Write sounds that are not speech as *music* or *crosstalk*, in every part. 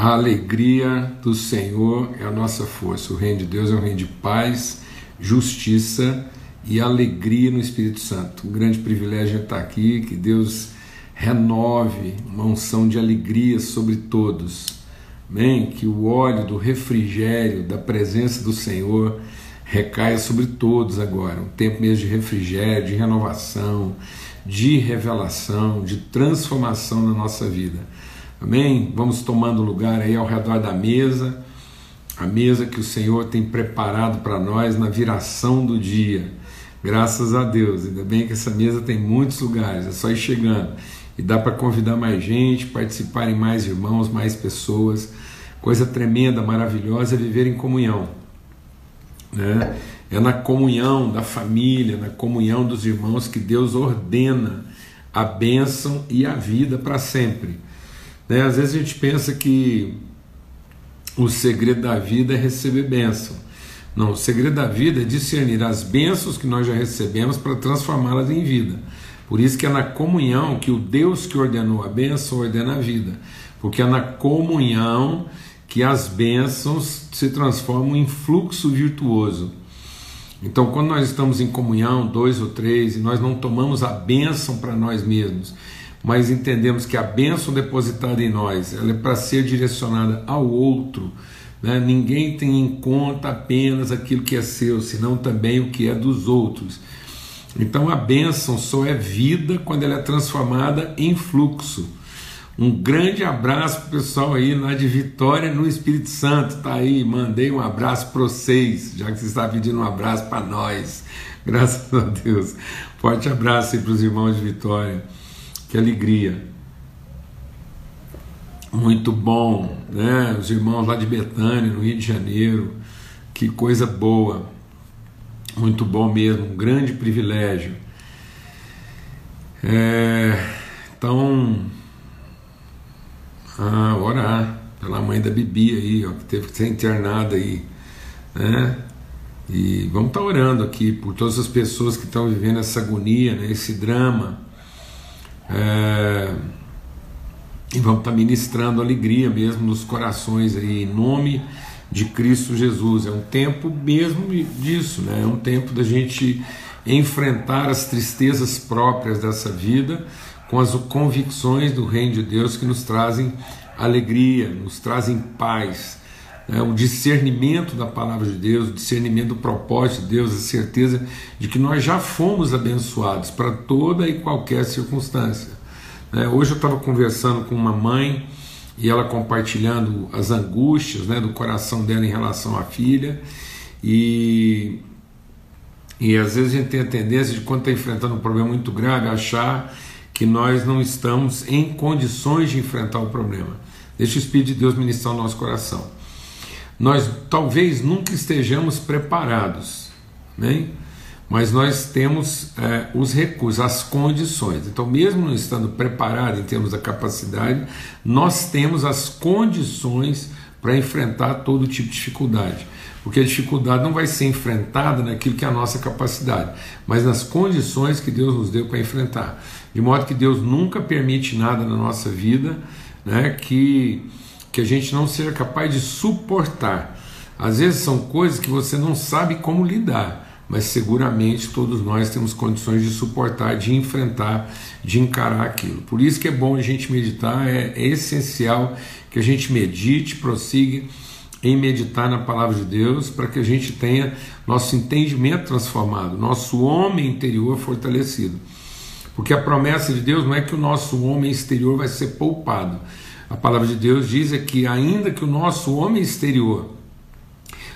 A alegria do Senhor é a nossa força. O reino de Deus é um reino de paz, justiça e alegria no Espírito Santo. Um grande privilégio estar aqui, que Deus renove uma unção de alegria sobre todos. Amém? Que o óleo do refrigério, da presença do Senhor, recaia sobre todos agora. Um tempo mesmo de refrigério, de renovação, de revelação, de transformação na nossa vida. Amém? Vamos tomando lugar aí ao redor da mesa, a mesa que o Senhor tem preparado para nós na viração do dia. Graças a Deus, ainda bem que essa mesa tem muitos lugares, é só ir chegando. E dá para convidar mais gente, participarem mais irmãos, mais pessoas. Coisa tremenda, maravilhosa é viver em comunhão. Né? É na comunhão da família, na comunhão dos irmãos que Deus ordena a bênção e a vida para sempre. Né? Às vezes a gente pensa que o segredo da vida é receber bênção. Não, o segredo da vida é discernir as bênçãos que nós já recebemos para transformá-las em vida. Por isso que é na comunhão que o Deus que ordenou a bênção ordena a vida. Porque é na comunhão que as bênçãos se transformam em fluxo virtuoso. Então, quando nós estamos em comunhão, dois ou três, e nós não tomamos a bênção para nós mesmos, mas entendemos que a bênção depositada em nós ela é para ser direcionada ao outro. Né? Ninguém tem em conta apenas aquilo que é seu, senão também o que é dos outros. Então a bênção só é vida quando ela é transformada em fluxo. Um grande abraço para o pessoal aí lá de Vitória no Espírito Santo. Tá aí, mandei um abraço para vocês, já que você está pedindo um abraço para nós. Graças a Deus. Forte abraço aí para os irmãos de Vitória. Que alegria. Muito bom, né? Os irmãos lá de Betânia, no Rio de Janeiro. Que coisa boa. Muito bom mesmo, um grande privilégio. É, então, ah, orar pela mãe da Bibi aí, ó, que teve que ser internada aí, né? E vamos estar tá orando aqui por todas as pessoas que estão vivendo essa agonia, né, esse drama. É, e vamos estar tá ministrando alegria mesmo nos corações aí, em nome de Cristo Jesus. É um tempo mesmo disso, né? é um tempo da gente enfrentar as tristezas próprias dessa vida com as convicções do Reino de Deus que nos trazem alegria, nos trazem paz. Né? O discernimento da palavra de Deus, o discernimento do propósito de Deus, a certeza de que nós já fomos abençoados para toda e qualquer circunstância. Né? Hoje eu estava conversando com uma mãe e ela compartilhando as angústias né, do coração dela em relação à filha. E, e às vezes a gente tem a tendência de, quando está enfrentando um problema muito grave, achar que nós não estamos em condições de enfrentar o problema. Deixa o Espírito de Deus ministrar o nosso coração. Nós talvez nunca estejamos preparados, né? mas nós temos é, os recursos, as condições. Então, mesmo não estando preparado em termos da capacidade, nós temos as condições para enfrentar todo tipo de dificuldade. Porque a dificuldade não vai ser enfrentada naquilo que é a nossa capacidade, mas nas condições que Deus nos deu para enfrentar. De modo que Deus nunca permite nada na nossa vida né, que, que a gente não seja capaz de suportar. Às vezes são coisas que você não sabe como lidar mas seguramente todos nós temos condições de suportar, de enfrentar, de encarar aquilo. Por isso que é bom a gente meditar, é, é essencial que a gente medite, prossiga em meditar na palavra de Deus, para que a gente tenha nosso entendimento transformado, nosso homem interior fortalecido. Porque a promessa de Deus não é que o nosso homem exterior vai ser poupado. A palavra de Deus diz é que ainda que o nosso homem exterior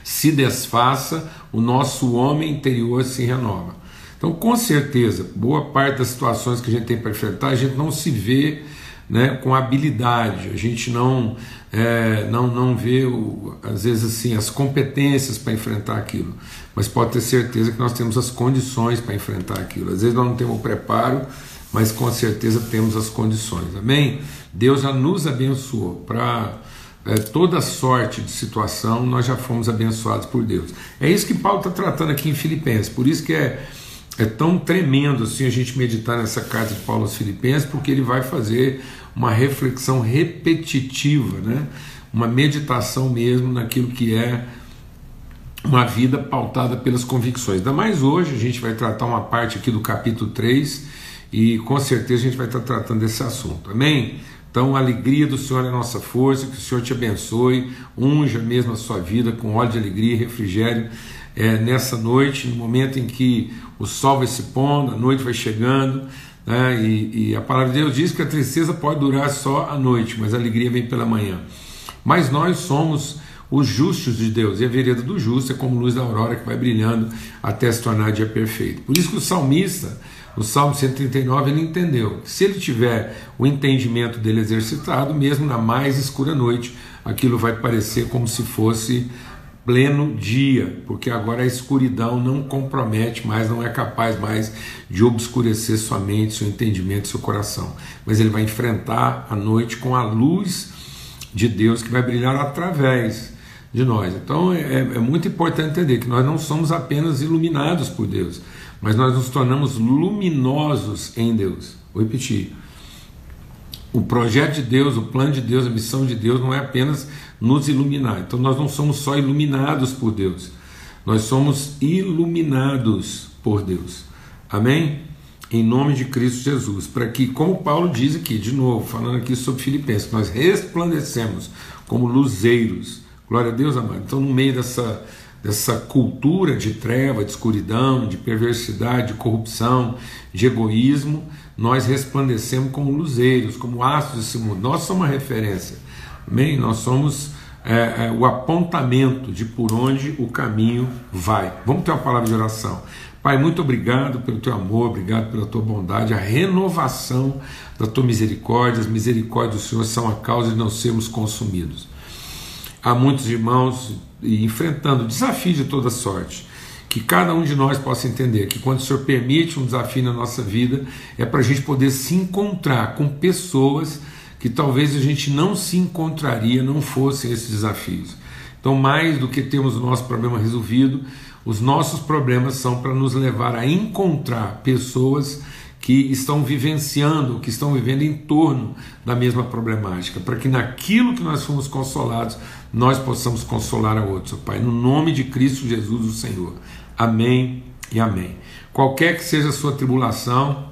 se desfaça, o nosso homem interior se renova. Então, com certeza, boa parte das situações que a gente tem para enfrentar, a gente não se vê né, com habilidade, a gente não, é, não, não vê, o, às vezes, assim, as competências para enfrentar aquilo, mas pode ter certeza que nós temos as condições para enfrentar aquilo. Às vezes nós não temos o preparo, mas com certeza temos as condições. Amém? Deus já nos abençoou para é, toda sorte de situação, nós já fomos abençoados por Deus. É isso que Paulo está tratando aqui em Filipenses, por isso que é, é tão tremendo assim a gente meditar nessa carta de Paulo aos Filipenses, porque ele vai fazer uma reflexão repetitiva, né? uma meditação mesmo naquilo que é uma vida pautada pelas convicções. Ainda mais hoje, a gente vai tratar uma parte aqui do capítulo 3 e com certeza a gente vai estar tratando desse assunto. Amém? Então, a alegria do Senhor é nossa força, que o Senhor te abençoe, unja mesmo a sua vida com óleo de alegria e refrigério é, nessa noite, no momento em que o sol vai se pondo, a noite vai chegando, né, e, e a palavra de Deus diz que a tristeza pode durar só a noite, mas a alegria vem pela manhã. Mas nós somos os justos de Deus, e a vereda do justo é como luz da aurora que vai brilhando até se tornar dia perfeito. Por isso que o salmista no Salmo 139 ele entendeu se ele tiver o entendimento dele exercitado, mesmo na mais escura noite, aquilo vai parecer como se fosse pleno dia, porque agora a escuridão não compromete mais, não é capaz mais de obscurecer sua mente, seu entendimento, seu coração. Mas ele vai enfrentar a noite com a luz de Deus que vai brilhar através de nós. Então é, é muito importante entender que nós não somos apenas iluminados por Deus, mas nós nos tornamos luminosos em Deus. Vou repetir. O projeto de Deus, o plano de Deus, a missão de Deus não é apenas nos iluminar. Então nós não somos só iluminados por Deus, nós somos iluminados por Deus. Amém? Em nome de Cristo Jesus, para que, como Paulo diz aqui, de novo, falando aqui sobre Filipenses, nós resplandecemos como luzeiros. Glória a Deus, amado. Então, no meio dessa dessa cultura de treva, de escuridão, de perversidade, de corrupção, de egoísmo, nós resplandecemos como luzeiros, como astros desse mundo. Nós somos uma referência, amém? Nós somos é, é, o apontamento de por onde o caminho vai. Vamos ter uma palavra de oração. Pai, muito obrigado pelo teu amor, obrigado pela tua bondade, a renovação da tua misericórdia, as misericórdias do Senhor são a causa de não sermos consumidos. Há muitos irmãos enfrentando desafios de toda sorte. Que cada um de nós possa entender que quando o Senhor permite um desafio na nossa vida, é para a gente poder se encontrar com pessoas que talvez a gente não se encontraria não fossem esses desafios. Então, mais do que termos o nosso problema resolvido, os nossos problemas são para nos levar a encontrar pessoas que estão vivenciando, que estão vivendo em torno da mesma problemática, para que naquilo que nós fomos consolados, nós possamos consolar a outros, Pai, no nome de Cristo Jesus, o Senhor. Amém e amém. Qualquer que seja a sua tribulação,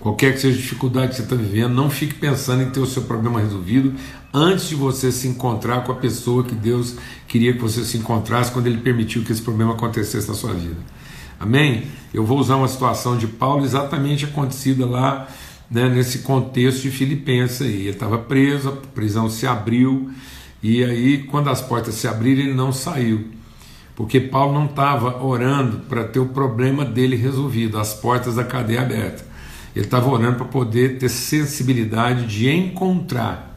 qualquer que seja a dificuldade que você está vivendo, não fique pensando em ter o seu problema resolvido antes de você se encontrar com a pessoa que Deus queria que você se encontrasse quando Ele permitiu que esse problema acontecesse na sua vida. Amém? Eu vou usar uma situação de Paulo exatamente acontecida lá né, nesse contexto de Filipenses aí. Ele estava preso, a prisão se abriu, e aí, quando as portas se abriram, ele não saiu. Porque Paulo não estava orando para ter o problema dele resolvido, as portas da cadeia aberta. Ele estava orando para poder ter sensibilidade de encontrar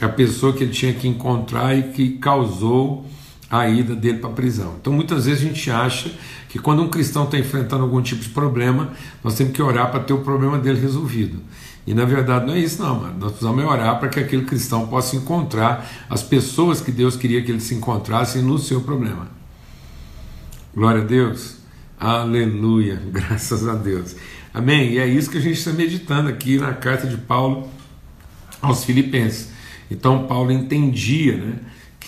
a pessoa que ele tinha que encontrar e que causou a ida dele para a prisão. Então muitas vezes a gente acha que quando um cristão está enfrentando algum tipo de problema, nós temos que orar para ter o problema dele resolvido. E na verdade não é isso, não, mano. Nós precisamos orar para que aquele cristão possa encontrar as pessoas que Deus queria que ele se encontrasse no seu problema. Glória a Deus. Aleluia. *laughs* Graças a Deus. Amém? E é isso que a gente está meditando aqui na carta de Paulo aos Filipenses. Então Paulo entendia, né?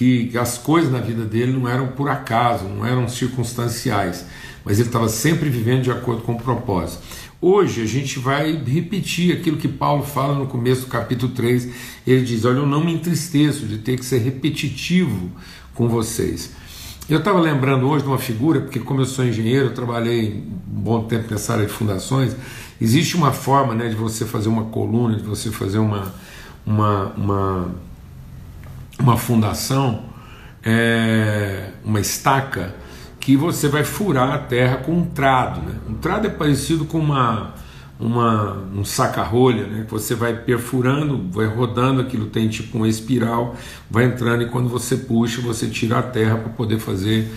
Que as coisas na vida dele não eram por acaso, não eram circunstanciais, mas ele estava sempre vivendo de acordo com o propósito. Hoje a gente vai repetir aquilo que Paulo fala no começo do capítulo 3. Ele diz: Olha, eu não me entristeço de ter que ser repetitivo com vocês. Eu estava lembrando hoje de uma figura, porque, como eu sou engenheiro, eu trabalhei um bom tempo nessa área de fundações. Existe uma forma né, de você fazer uma coluna, de você fazer uma, uma, uma uma fundação, é, uma estaca, que você vai furar a terra com um trado. Né? Um trado é parecido com uma, uma, um saca-rolha, né? que você vai perfurando, vai rodando, aquilo tem tipo uma espiral, vai entrando e quando você puxa, você tira a terra para poder fazer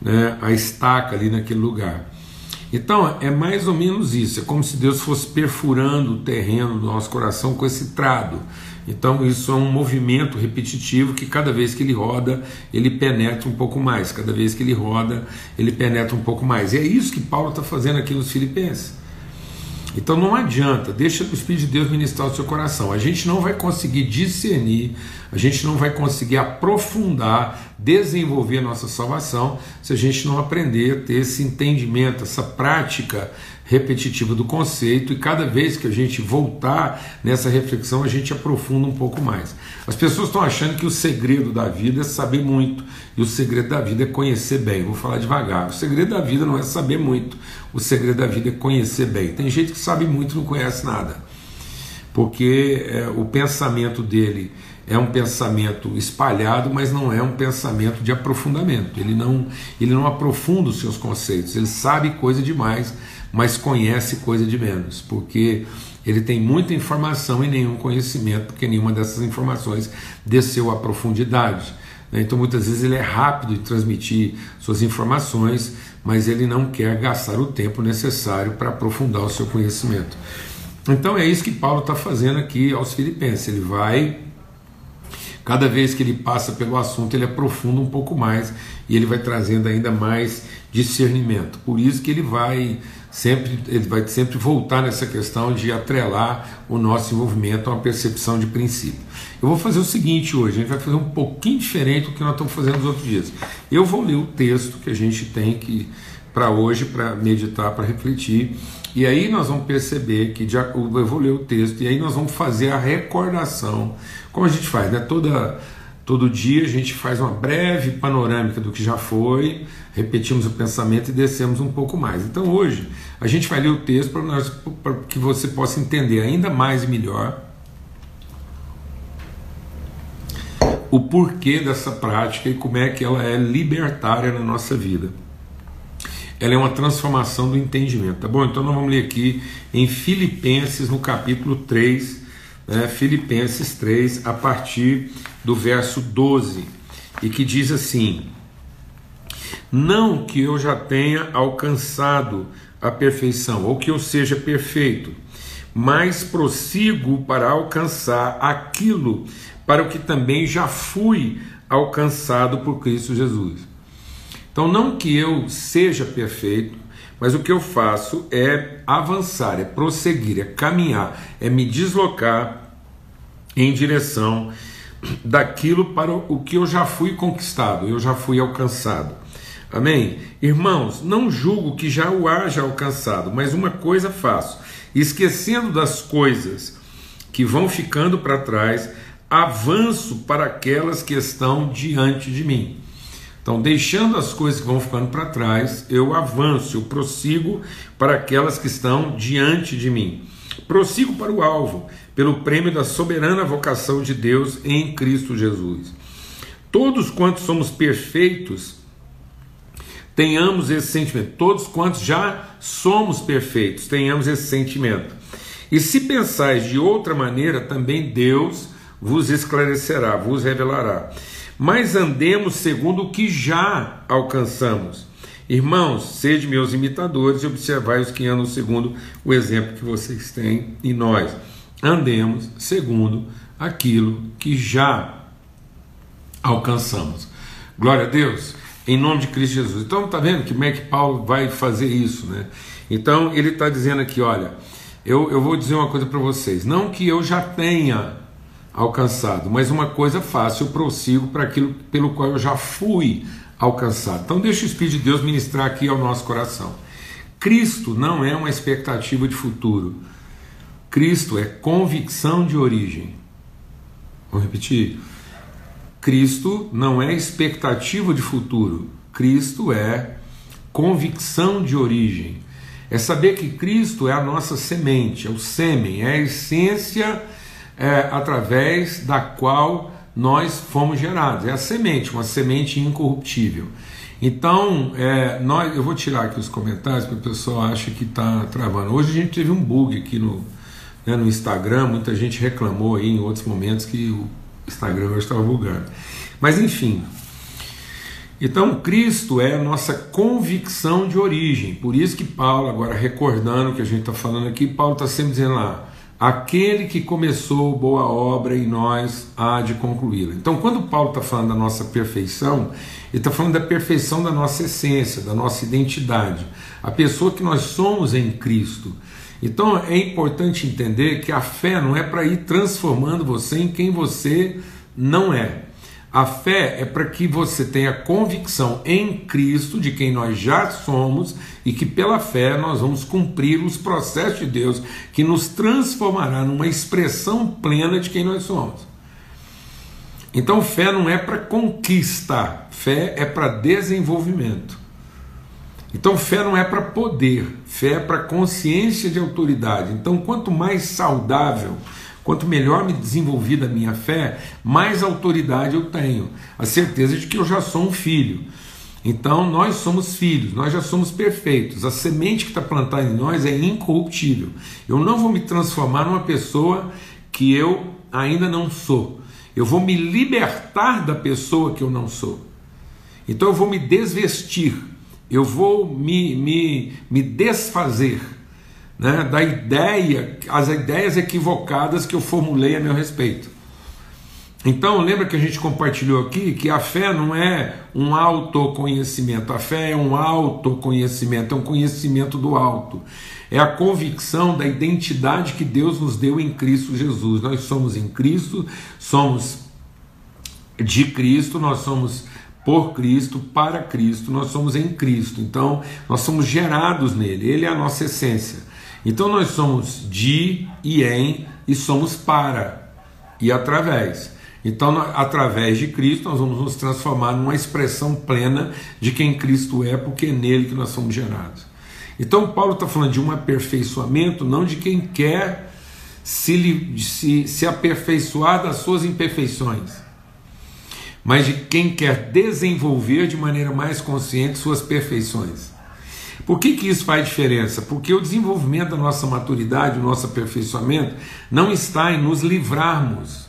né, a estaca ali naquele lugar. Então é mais ou menos isso, é como se Deus fosse perfurando o terreno do nosso coração com esse trado. Então isso é um movimento repetitivo que cada vez que ele roda, ele penetra um pouco mais. Cada vez que ele roda, ele penetra um pouco mais. E é isso que Paulo está fazendo aqui nos Filipenses. Então não adianta, deixa o Espírito de Deus ministrar o seu coração. A gente não vai conseguir discernir, a gente não vai conseguir aprofundar, desenvolver a nossa salvação se a gente não aprender a ter esse entendimento, essa prática repetitiva do conceito, e cada vez que a gente voltar nessa reflexão, a gente aprofunda um pouco mais. As pessoas estão achando que o segredo da vida é saber muito, e o segredo da vida é conhecer bem. Vou falar devagar. O segredo da vida não é saber muito, o segredo da vida é conhecer bem. Tem gente que sabe muito e não conhece nada, porque é, o pensamento dele é um pensamento espalhado, mas não é um pensamento de aprofundamento. Ele não, ele não aprofunda os seus conceitos, ele sabe coisa demais mas conhece coisa de menos, porque ele tem muita informação e nenhum conhecimento, porque nenhuma dessas informações desceu à profundidade. Né? Então muitas vezes ele é rápido em transmitir suas informações, mas ele não quer gastar o tempo necessário para aprofundar o seu conhecimento. Então é isso que Paulo está fazendo aqui aos Filipenses. Ele vai, cada vez que ele passa pelo assunto, ele aprofunda um pouco mais e ele vai trazendo ainda mais discernimento. Por isso que ele vai sempre ele vai sempre voltar nessa questão de atrelar o nosso envolvimento a uma percepção de princípio. Eu vou fazer o seguinte hoje, a gente vai fazer um pouquinho diferente do que nós estamos fazendo nos outros dias. Eu vou ler o texto que a gente tem que para hoje, para meditar, para refletir, e aí nós vamos perceber que eu vou ler o texto e aí nós vamos fazer a recordação, como a gente faz, né? Toda Todo dia a gente faz uma breve panorâmica do que já foi, repetimos o pensamento e descemos um pouco mais. Então hoje a gente vai ler o texto para que você possa entender ainda mais e melhor o porquê dessa prática e como é que ela é libertária na nossa vida. Ela é uma transformação do entendimento, tá bom? Então nós vamos ler aqui em Filipenses, no capítulo 3, né, Filipenses 3, a partir do verso 12, e que diz assim: Não que eu já tenha alcançado a perfeição, ou que eu seja perfeito, mas prossigo para alcançar aquilo para o que também já fui alcançado por Cristo Jesus. Então, não que eu seja perfeito, mas o que eu faço é avançar, é prosseguir, é caminhar, é me deslocar em direção daquilo para o que eu já fui conquistado, eu já fui alcançado. Amém? Irmãos, não julgo que já o haja alcançado, mas uma coisa faço, esquecendo das coisas que vão ficando para trás, avanço para aquelas que estão diante de mim. Então, deixando as coisas que vão ficando para trás, eu avanço, eu prossigo para aquelas que estão diante de mim. Prossigo para o alvo, pelo prêmio da soberana vocação de Deus em Cristo Jesus. Todos quantos somos perfeitos, tenhamos esse sentimento. Todos quantos já somos perfeitos, tenhamos esse sentimento. E se pensais de outra maneira, também Deus vos esclarecerá, vos revelará mas andemos segundo o que já alcançamos. Irmãos, sede meus imitadores e observai os que andam segundo o exemplo que vocês têm em nós. Andemos segundo aquilo que já alcançamos. Glória a Deus, em nome de Cristo Jesus. Então, está vendo que como é que Paulo vai fazer isso, né? Então, ele está dizendo aqui: olha, eu, eu vou dizer uma coisa para vocês. Não que eu já tenha alcançado, mas uma coisa fácil, eu prossigo para aquilo pelo qual eu já fui alcançado. Então, deixa o Espírito de Deus ministrar aqui ao nosso coração. Cristo não é uma expectativa de futuro. Cristo é convicção de origem. Vou repetir. Cristo não é expectativa de futuro. Cristo é convicção de origem. É saber que Cristo é a nossa semente, é o sêmen, é a essência é, através da qual nós fomos gerados. É a semente, uma semente incorruptível. Então, é, nós, eu vou tirar aqui os comentários porque o pessoal acha que está travando. Hoje a gente teve um bug aqui no, né, no Instagram, muita gente reclamou aí em outros momentos que o Instagram estava bugando. Mas enfim. Então, Cristo é a nossa convicção de origem. Por isso que Paulo, agora recordando o que a gente está falando aqui, Paulo está sempre dizendo lá, Aquele que começou boa obra em nós há de concluí-la. Então, quando Paulo está falando da nossa perfeição, ele está falando da perfeição da nossa essência, da nossa identidade, a pessoa que nós somos em Cristo. Então é importante entender que a fé não é para ir transformando você em quem você não é. A fé é para que você tenha convicção em Cristo de quem nós já somos e que pela fé nós vamos cumprir os processos de Deus que nos transformará numa expressão plena de quem nós somos. Então, fé não é para conquista, fé é para desenvolvimento. Então, fé não é para poder, fé é para consciência de autoridade. Então, quanto mais saudável Quanto melhor me desenvolvi da minha fé, mais autoridade eu tenho, a certeza de que eu já sou um filho. Então nós somos filhos, nós já somos perfeitos. A semente que está plantada em nós é incorruptível. Eu não vou me transformar numa pessoa que eu ainda não sou. Eu vou me libertar da pessoa que eu não sou. Então eu vou me desvestir, eu vou me, me, me desfazer né, da ideia, as ideias equivocadas que eu formulei a meu respeito. Então, lembra que a gente compartilhou aqui que a fé não é um autoconhecimento, a fé é um autoconhecimento, é um conhecimento do alto. É a convicção da identidade que Deus nos deu em Cristo Jesus. Nós somos em Cristo, somos de Cristo, nós somos por Cristo, para Cristo, nós somos em Cristo. Então, nós somos gerados nele, ele é a nossa essência. Então nós somos de e em e somos para e através. Então, através de Cristo, nós vamos nos transformar numa expressão plena de quem Cristo é, porque é nele que nós somos gerados. Então, Paulo está falando de um aperfeiçoamento, não de quem quer se, se, se aperfeiçoar das suas imperfeições, mas de quem quer desenvolver de maneira mais consciente suas perfeições. Por que, que isso faz diferença? Porque o desenvolvimento da nossa maturidade, o nosso aperfeiçoamento, não está em nos livrarmos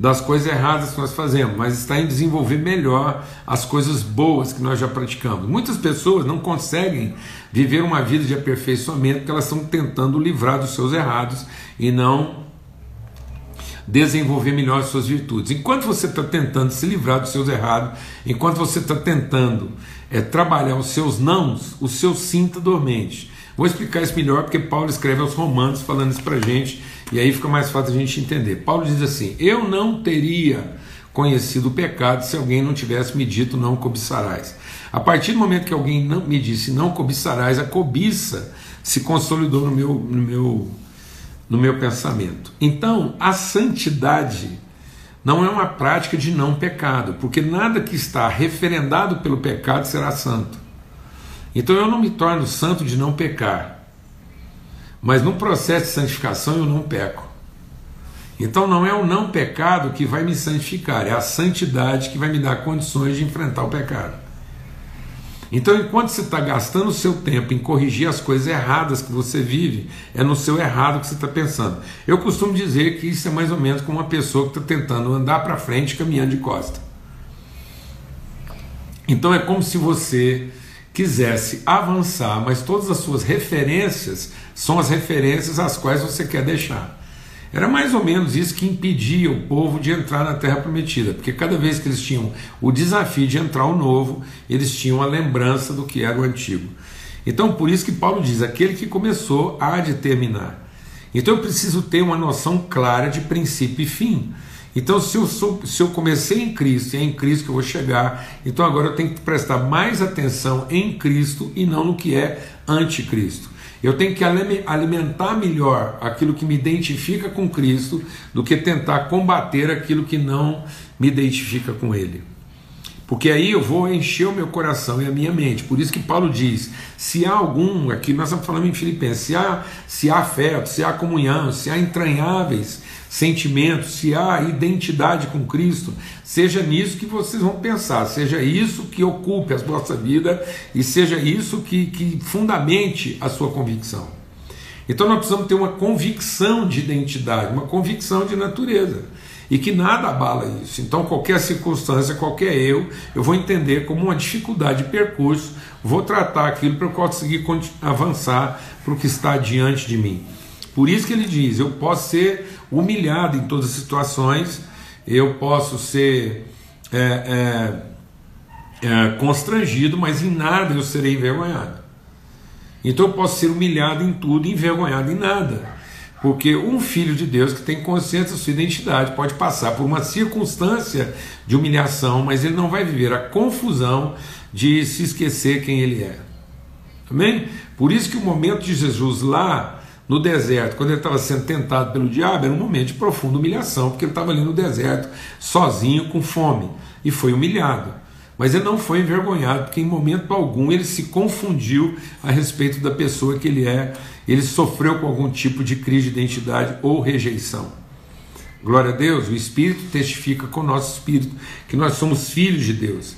das coisas erradas que nós fazemos, mas está em desenvolver melhor as coisas boas que nós já praticamos. Muitas pessoas não conseguem viver uma vida de aperfeiçoamento porque elas estão tentando livrar dos seus errados e não desenvolver melhor as suas virtudes. Enquanto você está tentando se livrar dos seus errados, enquanto você está tentando é, trabalhar os seus nãos, o seu está dormente. Vou explicar isso melhor porque Paulo escreve aos Romanos falando isso para gente e aí fica mais fácil a gente entender. Paulo diz assim: Eu não teria conhecido o pecado se alguém não tivesse me dito não cobiçarás. A partir do momento que alguém não me disse não cobiçarás, a cobiça se consolidou no meu, no meu, no meu pensamento. Então, a santidade não é uma prática de não pecado, porque nada que está referendado pelo pecado será santo. Então eu não me torno santo de não pecar, mas no processo de santificação eu não peco. Então não é o não pecado que vai me santificar, é a santidade que vai me dar condições de enfrentar o pecado. Então, enquanto você está gastando o seu tempo em corrigir as coisas erradas que você vive, é no seu errado que você está pensando. Eu costumo dizer que isso é mais ou menos como uma pessoa que está tentando andar para frente caminhando de costa. Então, é como se você quisesse avançar, mas todas as suas referências são as referências às quais você quer deixar. Era mais ou menos isso que impedia o povo de entrar na Terra Prometida, porque cada vez que eles tinham o desafio de entrar o novo, eles tinham a lembrança do que era o antigo. Então, por isso que Paulo diz: aquele que começou há de terminar. Então, eu preciso ter uma noção clara de princípio e fim. Então, se eu, sou, se eu comecei em Cristo e é em Cristo que eu vou chegar, então agora eu tenho que prestar mais atenção em Cristo e não no que é anticristo. Eu tenho que alimentar melhor aquilo que me identifica com Cristo do que tentar combater aquilo que não me identifica com Ele. Porque aí eu vou encher o meu coração e a minha mente. Por isso que Paulo diz: se há algum, aqui nós estamos falando em Filipenses, se há, se há afeto, se há comunhão, se há entranháveis sentimentos, se há identidade com Cristo, seja nisso que vocês vão pensar, seja isso que ocupe a vossa vida e seja isso que, que fundamente a sua convicção. Então nós precisamos ter uma convicção de identidade, uma convicção de natureza e que nada abala isso. Então, qualquer circunstância, qualquer eu, eu vou entender como uma dificuldade de percurso, vou tratar aquilo para eu conseguir avançar para o que está diante de mim. Por isso que ele diz: eu posso ser humilhado em todas as situações, eu posso ser é, é, é, constrangido, mas em nada eu serei envergonhado. Então eu posso ser humilhado em tudo, envergonhado em nada. Porque um filho de Deus que tem consciência da sua identidade pode passar por uma circunstância de humilhação, mas ele não vai viver a confusão de se esquecer quem ele é. Amém? Por isso que o momento de Jesus lá no deserto, quando ele estava sendo tentado pelo diabo, era um momento de profunda humilhação, porque ele estava ali no deserto, sozinho, com fome, e foi humilhado. Mas ele não foi envergonhado, porque em momento algum ele se confundiu a respeito da pessoa que ele é ele sofreu com algum tipo de crise de identidade ou rejeição. Glória a Deus, o Espírito testifica com o nosso Espírito que nós somos filhos de Deus.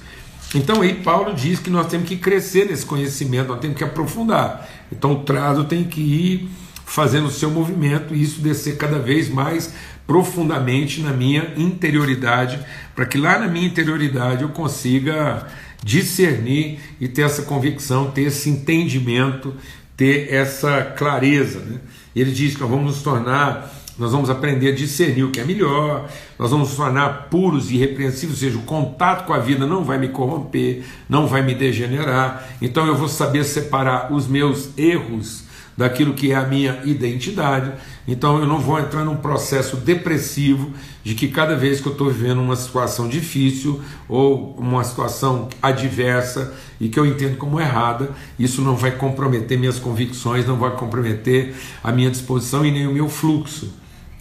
Então aí Paulo diz que nós temos que crescer nesse conhecimento, nós temos que aprofundar. Então o trado tem que ir fazendo o seu movimento e isso descer cada vez mais profundamente na minha interioridade, para que lá na minha interioridade eu consiga discernir e ter essa convicção, ter esse entendimento ter essa clareza. Né? Ele diz que nós vamos nos tornar, nós vamos aprender a discernir o que é melhor, nós vamos nos tornar puros e irrepreensíveis, ou seja, o contato com a vida não vai me corromper, não vai me degenerar, então eu vou saber separar os meus erros daquilo que é a minha identidade. Então eu não vou entrar num processo depressivo de que cada vez que eu estou vivendo uma situação difícil ou uma situação adversa e que eu entendo como errada, isso não vai comprometer minhas convicções, não vai comprometer a minha disposição e nem o meu fluxo.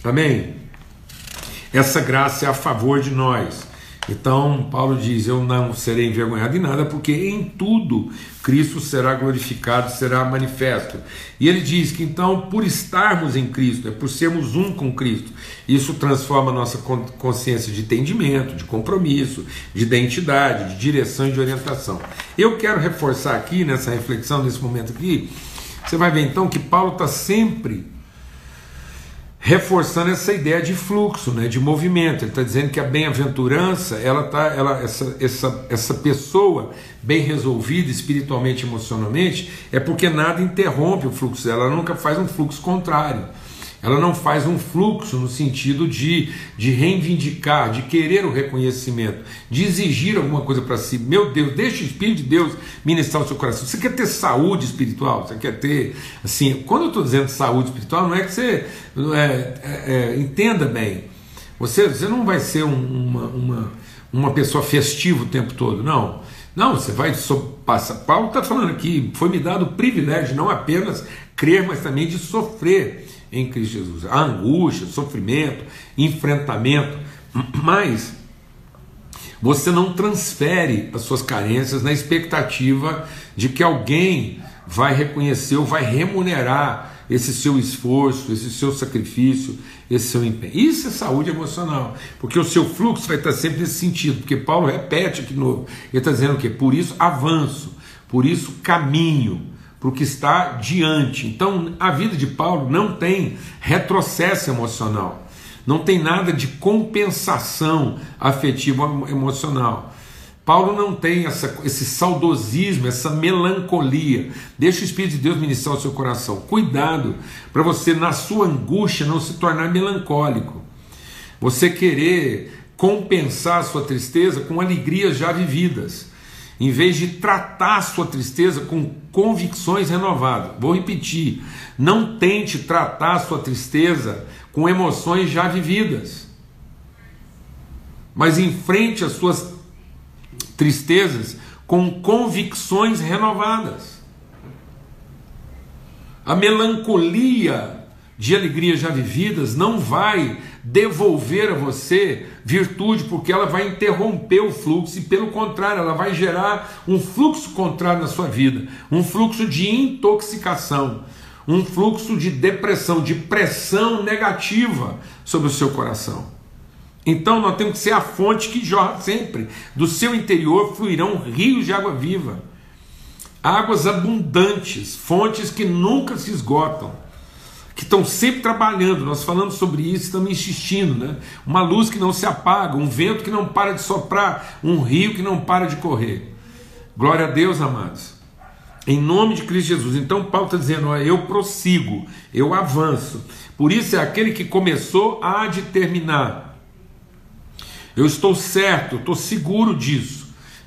Amém? Essa graça é a favor de nós. Então, Paulo diz: Eu não serei envergonhado em nada, porque em tudo Cristo será glorificado, será manifesto. E ele diz que então, por estarmos em Cristo, é por sermos um com Cristo, isso transforma a nossa consciência de entendimento, de compromisso, de identidade, de direção e de orientação. Eu quero reforçar aqui, nessa reflexão, nesse momento aqui, você vai ver então que Paulo está sempre reforçando essa ideia de fluxo, né, de movimento. Ele está dizendo que a bem-aventurança, ela tá, ela, essa, essa, essa pessoa bem resolvida espiritualmente, emocionalmente, é porque nada interrompe o fluxo dela, ela nunca faz um fluxo contrário. Ela não faz um fluxo no sentido de, de reivindicar, de querer o reconhecimento, de exigir alguma coisa para si. Meu Deus, deixa o Espírito de Deus ministrar o seu coração. Você quer ter saúde espiritual? Você quer ter. Assim, quando eu estou dizendo saúde espiritual, não é que você. É, é, é, entenda bem. Você, você não vai ser um, uma, uma, uma pessoa festiva o tempo todo, não. Não, você vai passar. Paulo está falando aqui, foi me dado o privilégio não apenas crer, mas também de sofrer em Cristo Jesus. A angústia, sofrimento, enfrentamento, mas você não transfere as suas carências na expectativa de que alguém vai reconhecer ou vai remunerar esse seu esforço, esse seu sacrifício, esse seu empenho. Isso é saúde emocional, porque o seu fluxo vai estar sempre nesse sentido, porque Paulo repete aqui novo, ele está dizendo o quê? Por isso avanço, por isso caminho, para o que está diante. Então, a vida de Paulo não tem retrocesso emocional, não tem nada de compensação afetiva emocional. Paulo não tem essa, esse saudosismo, essa melancolia. Deixa o Espírito de Deus ministrar o seu coração. Cuidado para você, na sua angústia, não se tornar melancólico. Você querer compensar a sua tristeza com alegrias já vividas em vez de tratar a sua tristeza com convicções renovadas. Vou repetir: não tente tratar sua tristeza com emoções já vividas, mas enfrente as suas tristezas com convicções renovadas. A melancolia de alegrias já vividas não vai devolver a você virtude, porque ela vai interromper o fluxo e, pelo contrário, ela vai gerar um fluxo contrário na sua vida, um fluxo de intoxicação, um fluxo de depressão, de pressão negativa sobre o seu coração. Então nós temos que ser a fonte que jorra sempre. Do seu interior fluirão rios de água viva, águas abundantes, fontes que nunca se esgotam que estão sempre trabalhando. Nós falamos sobre isso, estamos insistindo, né? Uma luz que não se apaga, um vento que não para de soprar, um rio que não para de correr. Glória a Deus, amados. Em nome de Cristo Jesus. Então Paulo está dizendo: ó, eu prossigo, eu avanço. Por isso é aquele que começou a de terminar. Eu estou certo, estou seguro disso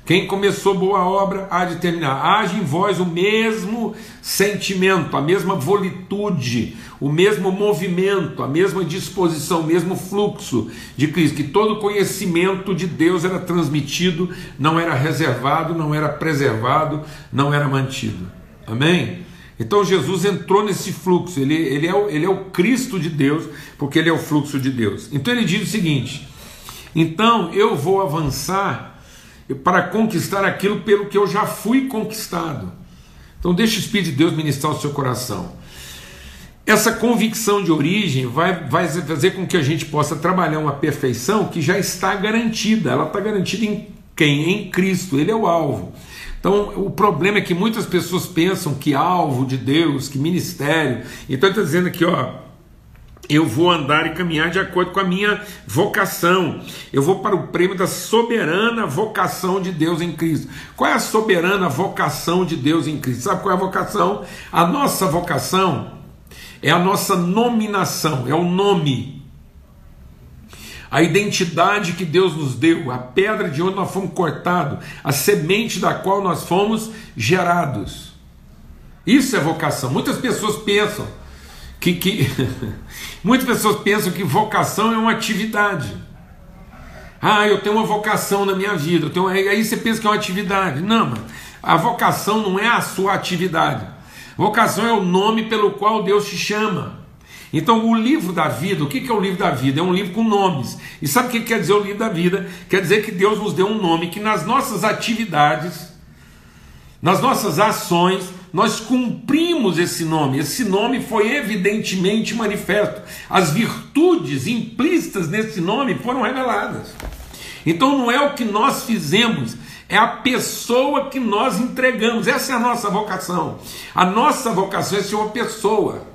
Quem começou boa obra há de terminar. Haja em vós o mesmo sentimento, a mesma volitude, o mesmo movimento, a mesma disposição, o mesmo fluxo de Cristo. Que todo conhecimento de Deus era transmitido, não era reservado, não era preservado, não era mantido. Amém? Então Jesus entrou nesse fluxo, ele, ele, é o, ele é o Cristo de Deus, porque ele é o fluxo de Deus. Então ele diz o seguinte: então eu vou avançar para conquistar aquilo pelo que eu já fui conquistado. Então deixe o Espírito de Deus ministrar o seu coração. Essa convicção de origem vai, vai fazer com que a gente possa trabalhar uma perfeição que já está garantida. Ela está garantida em quem? Em Cristo. Ele é o alvo. Então, o problema é que muitas pessoas pensam que alvo de Deus, que ministério. Então, está dizendo aqui, ó, eu vou andar e caminhar de acordo com a minha vocação. Eu vou para o prêmio da soberana vocação de Deus em Cristo. Qual é a soberana vocação de Deus em Cristo? Sabe qual é a vocação? A nossa vocação é a nossa nominação, é o nome. A identidade que Deus nos deu, a pedra de onde nós fomos cortados, a semente da qual nós fomos gerados. Isso é vocação. Muitas pessoas pensam que, que *laughs* muitas pessoas pensam que vocação é uma atividade. Ah, eu tenho uma vocação na minha vida. Eu tenho... Aí você pensa que é uma atividade. Não, mano. a vocação não é a sua atividade. Vocação é o nome pelo qual Deus te chama. Então, o livro da vida, o que é o livro da vida? É um livro com nomes. E sabe o que quer dizer o livro da vida? Quer dizer que Deus nos deu um nome que nas nossas atividades, nas nossas ações, nós cumprimos esse nome. Esse nome foi evidentemente manifesto. As virtudes implícitas nesse nome foram reveladas. Então não é o que nós fizemos, é a pessoa que nós entregamos. Essa é a nossa vocação. A nossa vocação é ser uma pessoa.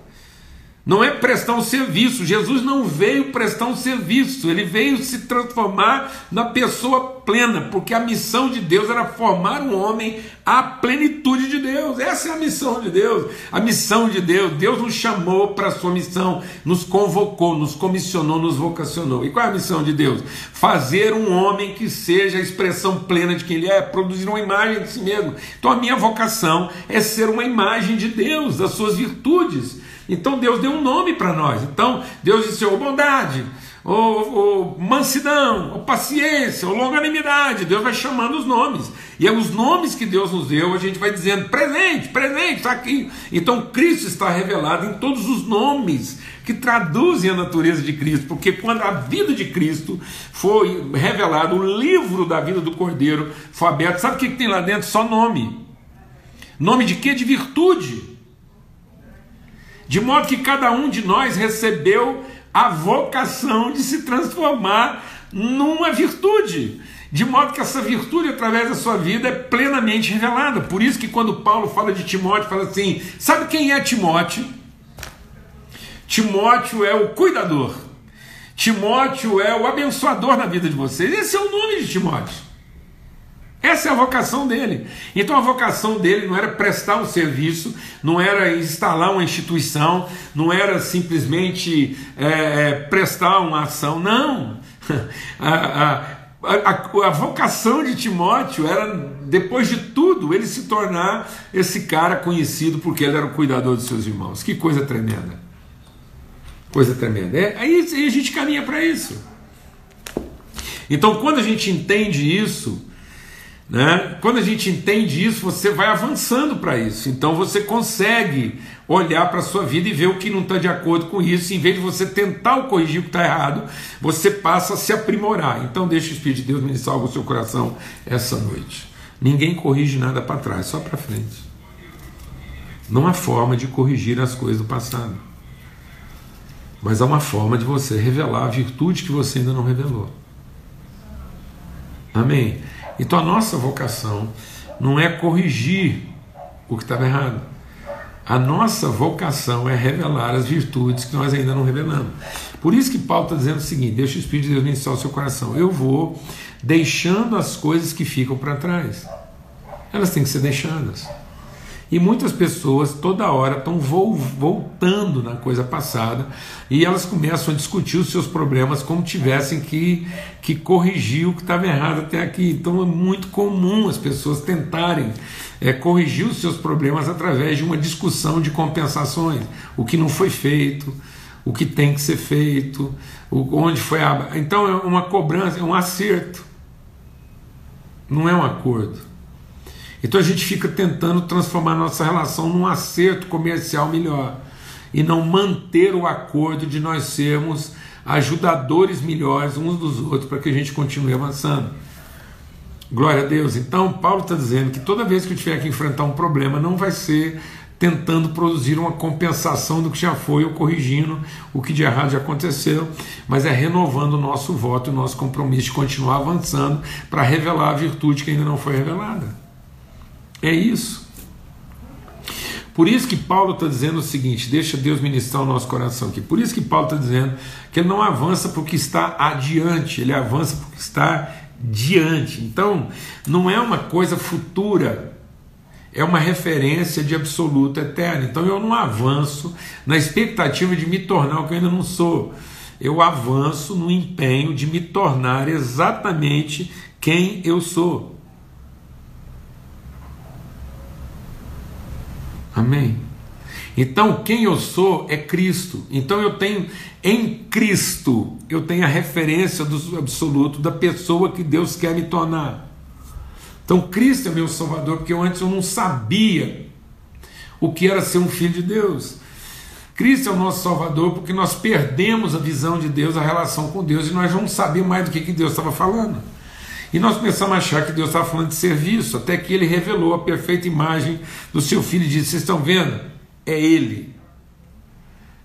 Não é prestar um serviço. Jesus não veio prestar um serviço, ele veio se transformar na pessoa plena, porque a missão de Deus era formar um homem à plenitude de Deus. Essa é a missão de Deus. A missão de Deus, Deus nos chamou para a sua missão, nos convocou, nos comissionou, nos vocacionou. E qual é a missão de Deus? Fazer um homem que seja a expressão plena de quem ele é, produzir uma imagem de si mesmo. Então a minha vocação é ser uma imagem de Deus, das suas virtudes. Então Deus deu um nome para nós. Então Deus disse: ou bondade, ou, mansidão, ou paciência, ou longanimidade. Deus vai chamando os nomes. E é os nomes que Deus nos deu, a gente vai dizendo: presente, presente, está aqui. Então Cristo está revelado em todos os nomes que traduzem a natureza de Cristo, porque quando a vida de Cristo foi revelada, o livro da vida do Cordeiro foi aberto, sabe o que tem lá dentro? Só nome. Nome de quê? De virtude. De modo que cada um de nós recebeu a vocação de se transformar numa virtude. De modo que essa virtude, através da sua vida, é plenamente revelada. Por isso que quando Paulo fala de Timóteo, fala assim: sabe quem é Timóteo? Timóteo é o cuidador. Timóteo é o abençoador na vida de vocês. Esse é o nome de Timóteo. Essa é a vocação dele. Então a vocação dele não era prestar um serviço, não era instalar uma instituição, não era simplesmente é, é, prestar uma ação. Não. *laughs* A, a, a, a, vocação de Timóteo era, depois de tudo, ele se tornar esse cara conhecido porque ele era o cuidador de seus irmãos. Que coisa tremenda. Coisa tremenda. É, aí a gente caminha para isso. Então, quando a gente entende isso, né? Quando a gente entende isso, você vai avançando para isso. Então você consegue olhar para a sua vida e ver o que não está de acordo com isso. Em vez de você tentar corrigir o que está errado, você passa a se aprimorar. Então deixa o Espírito de Deus ministrar no seu coração essa noite. Ninguém corrige nada para trás, só para frente. Não há forma de corrigir as coisas do passado. Mas há uma forma de você revelar a virtude que você ainda não revelou. Amém? Então a nossa vocação não é corrigir o que estava errado. A nossa vocação é revelar as virtudes que nós ainda não revelamos. Por isso que Paulo está dizendo o seguinte: deixa o Espírito de Deus iniciar o seu coração. Eu vou deixando as coisas que ficam para trás. Elas têm que ser deixadas. E muitas pessoas toda hora estão voltando na coisa passada e elas começam a discutir os seus problemas como tivessem que, que corrigir o que estava errado até aqui. Então é muito comum as pessoas tentarem é, corrigir os seus problemas através de uma discussão de compensações, o que não foi feito, o que tem que ser feito, onde foi a. Então é uma cobrança, é um acerto, não é um acordo. Então a gente fica tentando transformar nossa relação num acerto comercial melhor e não manter o acordo de nós sermos ajudadores melhores uns dos outros para que a gente continue avançando. Glória a Deus. Então, Paulo está dizendo que toda vez que eu tiver que enfrentar um problema, não vai ser tentando produzir uma compensação do que já foi ou corrigindo o que de errado já aconteceu, mas é renovando o nosso voto, o nosso compromisso de continuar avançando para revelar a virtude que ainda não foi revelada. É isso. Por isso que Paulo está dizendo o seguinte: deixa Deus ministrar o nosso coração aqui. Por isso que Paulo está dizendo que ele não avança porque está adiante, ele avança porque está diante. Então, não é uma coisa futura, é uma referência de absoluto eterno. Então, eu não avanço na expectativa de me tornar o que eu ainda não sou. Eu avanço no empenho de me tornar exatamente quem eu sou. Amém? Então, quem eu sou é Cristo. Então, eu tenho em Cristo, eu tenho a referência do absoluto da pessoa que Deus quer me tornar. Então, Cristo é meu Salvador, porque eu antes eu não sabia o que era ser um filho de Deus. Cristo é o nosso Salvador porque nós perdemos a visão de Deus, a relação com Deus, e nós não sabíamos mais do que, que Deus estava falando. E nós começamos a achar que Deus estava falando de serviço, até que ele revelou a perfeita imagem do seu filho e disse: Vocês estão vendo? É ele.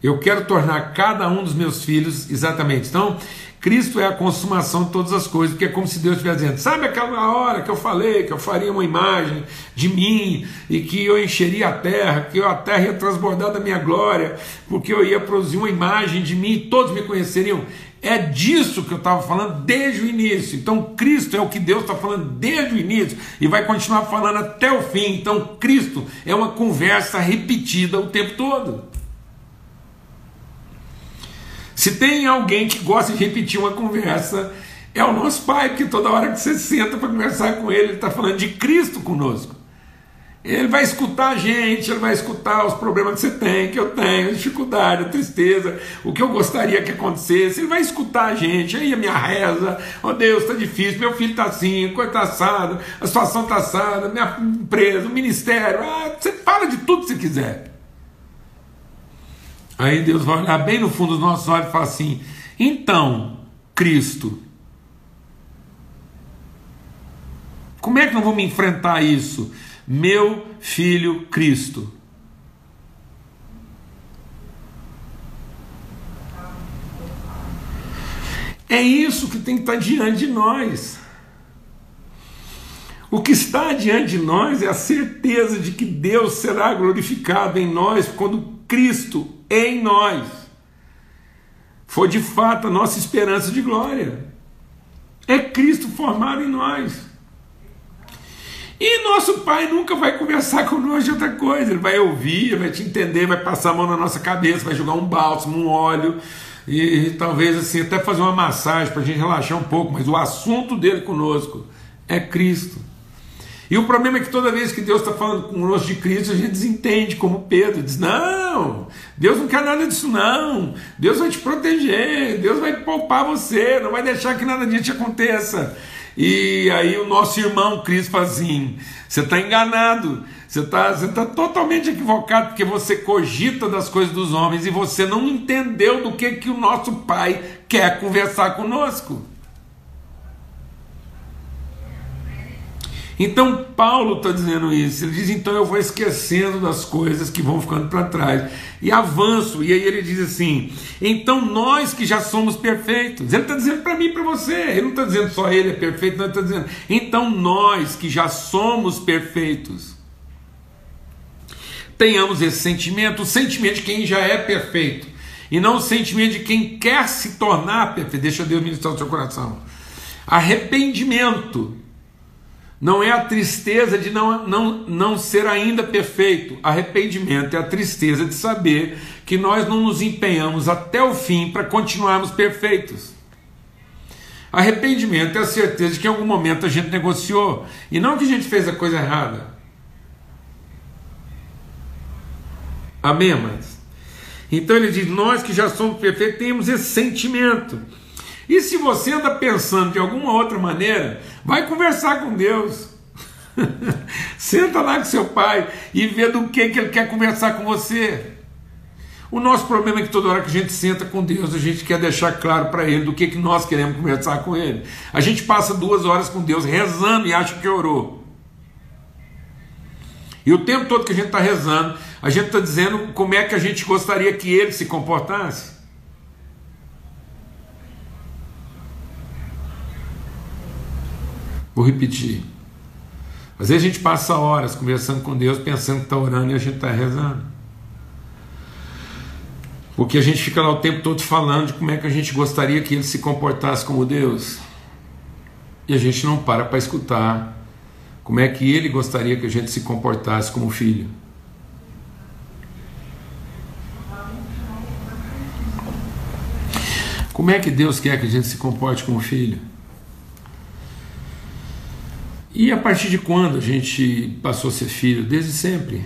Eu quero tornar cada um dos meus filhos exatamente. Então, Cristo é a consumação de todas as coisas, porque é como se Deus estivesse dizendo: Sabe aquela hora que eu falei que eu faria uma imagem de mim e que eu encheria a terra, que a terra ia transbordar da minha glória, porque eu ia produzir uma imagem de mim e todos me conheceriam? É disso que eu estava falando desde o início. Então, Cristo é o que Deus está falando desde o início e vai continuar falando até o fim. Então, Cristo é uma conversa repetida o tempo todo. Se tem alguém que gosta de repetir uma conversa, é o nosso Pai, porque toda hora que você senta para conversar com Ele, Ele está falando de Cristo conosco. Ele vai escutar a gente, ele vai escutar os problemas que você tem, que eu tenho, a dificuldade, a tristeza, o que eu gostaria que acontecesse. Ele vai escutar a gente, aí a minha reza, oh Deus, está difícil, meu filho está assim, coisa está assada, a situação está assada, minha empresa, o ministério, ah, você fala de tudo você quiser. Aí Deus vai olhar bem no fundo dos nossos olhos e falar assim: então, Cristo, como é que nós vamos enfrentar isso? Meu filho Cristo. É isso que tem que estar diante de nós. O que está diante de nós é a certeza de que Deus será glorificado em nós quando Cristo em nós for de fato a nossa esperança de glória. É Cristo formado em nós. E nosso pai nunca vai conversar conosco de outra coisa, ele vai ouvir, vai te entender, vai passar a mão na nossa cabeça, vai jogar um bálsamo, um óleo, e, e talvez assim até fazer uma massagem para a gente relaxar um pouco, mas o assunto dele conosco é Cristo. E o problema é que toda vez que Deus está falando conosco de Cristo, a gente desentende, como Pedro, diz: Não, Deus não quer nada disso, não. Deus vai te proteger, Deus vai poupar você, não vai deixar que nada disso aconteça. E aí o nosso irmão Cristo fala assim: você está enganado, você está você tá totalmente equivocado, porque você cogita das coisas dos homens e você não entendeu do que, que o nosso Pai quer conversar conosco. Então Paulo está dizendo isso. Ele diz: então eu vou esquecendo das coisas que vão ficando para trás e avanço. E aí ele diz assim: então nós que já somos perfeitos. Ele está dizendo para mim e para você. Ele não está dizendo só ele é perfeito, não, está dizendo: então nós que já somos perfeitos. Tenhamos esse sentimento, o sentimento de quem já é perfeito, e não o sentimento de quem quer se tornar perfeito. Deixa Deus ministrar o seu coração. Arrependimento Não é a tristeza de não, não, não ser ainda perfeito. Arrependimento é a tristeza de saber que nós não nos empenhamos até o fim para continuarmos perfeitos. Arrependimento é a certeza de que em algum momento a gente negociou e não que a gente fez a coisa errada. Amém, amados? Então ele diz: Nós que já somos perfeitos temos esse sentimento. E se você anda pensando de alguma outra maneira, vai conversar com Deus. *laughs* Senta lá com seu pai e vê do que, que ele quer conversar com você. O nosso problema é que toda hora que a gente senta com Deus, a gente quer deixar claro para Ele do que, que nós queremos conversar com Ele. A gente passa duas horas com Deus rezando e acha que orou. E o tempo todo que a gente está rezando, a gente está dizendo como é que a gente gostaria que Ele se comportasse. Vou repetir. Às vezes a gente passa horas conversando com Deus, pensando que está orando e a gente está rezando. Porque a gente fica lá o tempo todo falando de como é que a gente gostaria que ele se comportasse como Deus. E a gente não para para escutar como é que ele gostaria que a gente se comportasse como filho. Como é que Deus quer que a gente se comporte como filho? E a partir de quando a gente passou a ser filho? Desde sempre.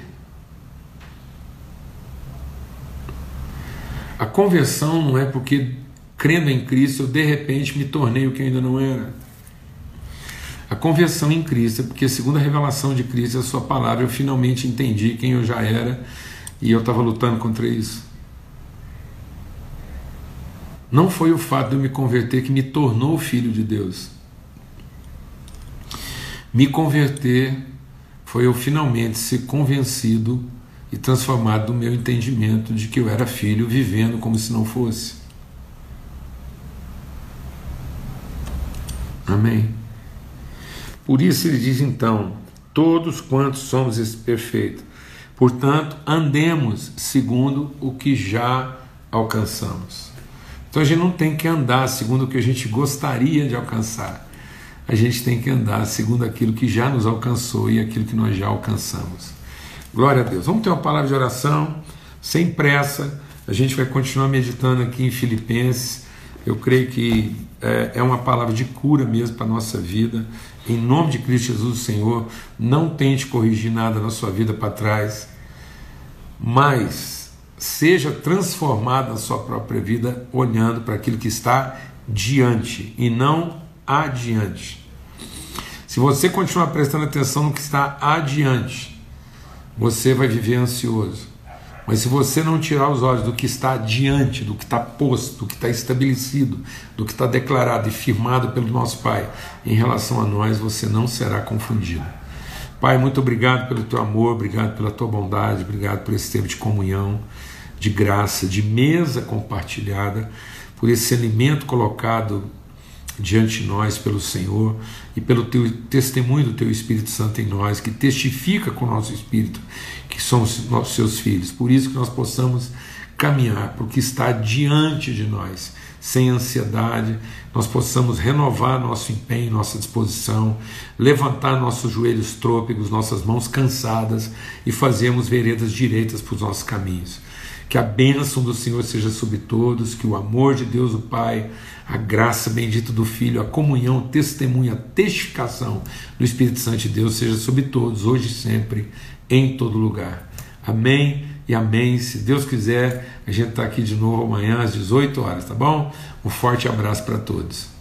A conversão não é porque, crendo em Cristo, eu de repente me tornei o que ainda não era. A conversão em Cristo é porque, segundo a revelação de Cristo, a Sua palavra, eu finalmente entendi quem eu já era e eu estava lutando contra isso. Não foi o fato de eu me converter que me tornou filho de Deus. Me converter foi eu finalmente ser convencido e transformado do meu entendimento de que eu era filho, vivendo como se não fosse. Amém. Por isso ele diz então: todos quantos somos esse perfeito, portanto, andemos segundo o que já alcançamos. Então a gente não tem que andar segundo o que a gente gostaria de alcançar a gente tem que andar segundo aquilo que já nos alcançou e aquilo que nós já alcançamos. Glória a Deus. Vamos ter uma palavra de oração, sem pressa. A gente vai continuar meditando aqui em Filipenses. Eu creio que é, é uma palavra de cura mesmo para a nossa vida. Em nome de Cristo Jesus, Senhor, não tente corrigir nada na sua vida para trás, mas seja transformado na sua própria vida olhando para aquilo que está diante e não adiante. Se você continuar prestando atenção no que está adiante, você vai viver ansioso. Mas se você não tirar os olhos do que está adiante, do que está posto, do que está estabelecido, do que está declarado e firmado pelo nosso Pai em relação a nós, você não será confundido. Pai, muito obrigado pelo teu amor, obrigado pela tua bondade, obrigado por esse tempo de comunhão, de graça, de mesa compartilhada, por esse alimento colocado diante de nós pelo Senhor e pelo teu testemunho do teu Espírito Santo em nós, que testifica com o nosso espírito que somos nossos seus filhos. Por isso que nós possamos caminhar porque está diante de nós, sem ansiedade, nós possamos renovar nosso empenho, nossa disposição, levantar nossos joelhos trôpegos, nossas mãos cansadas e fazermos veredas direitas para os nossos caminhos. Que a bênção do Senhor seja sobre todos, que o amor de Deus, o Pai, a graça bendita do Filho, a comunhão, o testemunho, a testificação do Espírito Santo de Deus seja sobre todos, hoje e sempre, em todo lugar. Amém e amém. Se Deus quiser, a gente está aqui de novo amanhã às 18 horas, tá bom? Um forte abraço para todos.